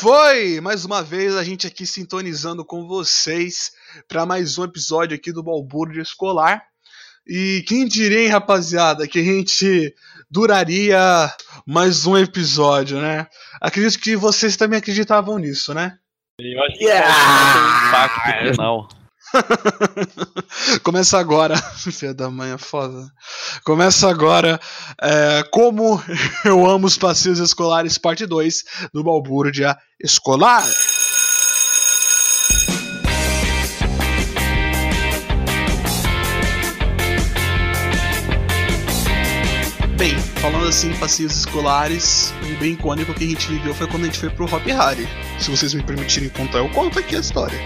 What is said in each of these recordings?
Foi! Mais uma vez a gente aqui sintonizando com vocês para mais um episódio aqui do Balbúrdio Escolar. E quem diria, hein, rapaziada, que a gente duraria mais um episódio, né? Acredito que vocês também acreditavam nisso, né? Eu acho que yeah! impacto final. Começa agora, filha da mãe, é foda. Começa agora é, Como Eu Amo os Passeios Escolares, parte 2 do Balbúrdia Escolar. Bem, falando assim, passeios escolares, um bem icônico que a gente viveu foi quando a gente foi pro Hop Harry. Se vocês me permitirem contar, eu conto aqui a história.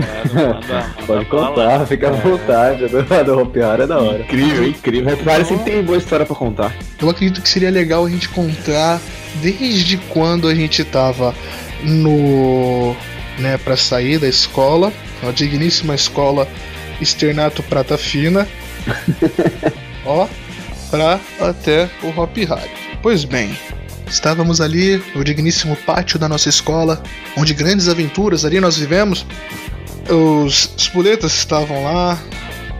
É, Pode contar, fica à é. vontade. A do Hopi é da hora. Incrível, incrível. Hopi Hari sempre tem boa história pra contar. Eu acredito que seria legal a gente contar desde quando a gente tava no. né, pra sair da escola, a digníssima escola Externato Prata Fina. ó, pra até o Hop Hari. Pois bem, Estávamos ali no digníssimo pátio da nossa escola, onde grandes aventuras ali nós vivemos. Os espoletas estavam lá,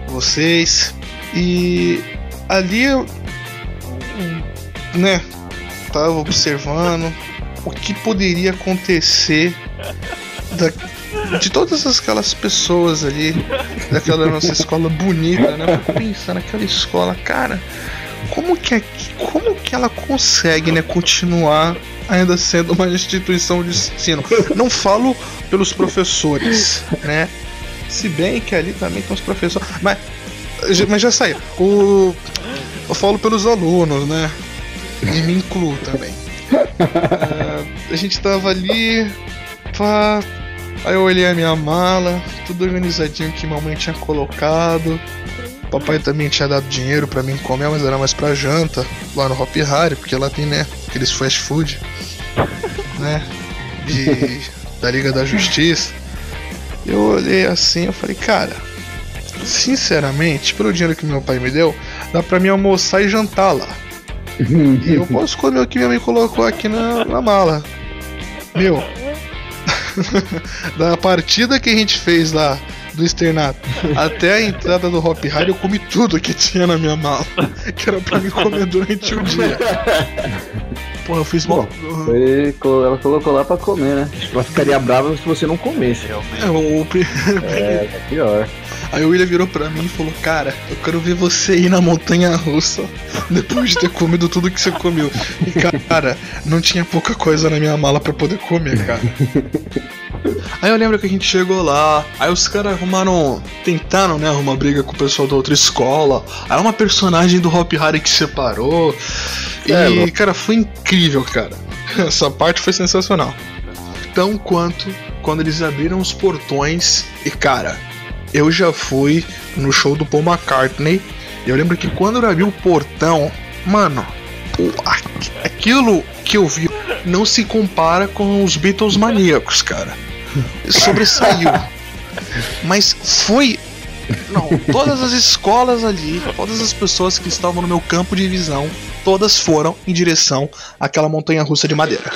vocês, e ali né, tava observando o que poderia acontecer da, de todas aquelas pessoas ali, daquela nossa escola bonita, né? Pensar naquela escola, cara, como que, como que ela consegue, né, continuar ainda sendo uma instituição de ensino. Não falo pelos professores, né? Se bem que ali também tem os professores. Mas, mas já saiu. O, eu falo pelos alunos, né? E me incluo também. Uh, a gente tava ali. Pá, aí eu olhei a minha mala, tudo organizadinho que mamãe tinha colocado. Papai também tinha dado dinheiro para mim comer, mas era mais pra janta, lá no Hop Harry, porque lá tem, né, aqueles fast food, né, de, da Liga da Justiça. Eu olhei assim, eu falei, cara, sinceramente, pelo dinheiro que meu pai me deu, dá pra mim almoçar e jantar lá. e eu posso comer o que minha mãe colocou aqui na, na mala. Meu, da partida que a gente fez lá do externato até a entrada do Hop Harry, eu comi tudo que tinha na minha mala, que era pra me comer durante o dia. Pô, eu fiz foi, ela colocou lá pra comer, né? Ela ficaria brava se você não comesse, realmente. É, o, é, é pior. Aí o William virou pra mim e falou: Cara, eu quero ver você ir na montanha russa depois de ter comido tudo que você comeu. E cara, não tinha pouca coisa na minha mala pra poder comer, cara. Aí eu lembro que a gente chegou lá, aí os caras arrumaram. Tentaram, né, arrumar briga com o pessoal da outra escola. Aí uma personagem do Hop Harry que separou. É, e, cara, foi incrível, cara. Essa parte foi sensacional. Tão quanto quando eles abriram os portões e, cara, eu já fui no show do Paul McCartney. E eu lembro que quando eu abri o portão, mano, aquilo que eu vi não se compara com os Beatles maníacos, cara. Sobressaiu. Mas foi. Não, todas as escolas ali, todas as pessoas que estavam no meu campo de visão, todas foram em direção àquela montanha russa de madeira.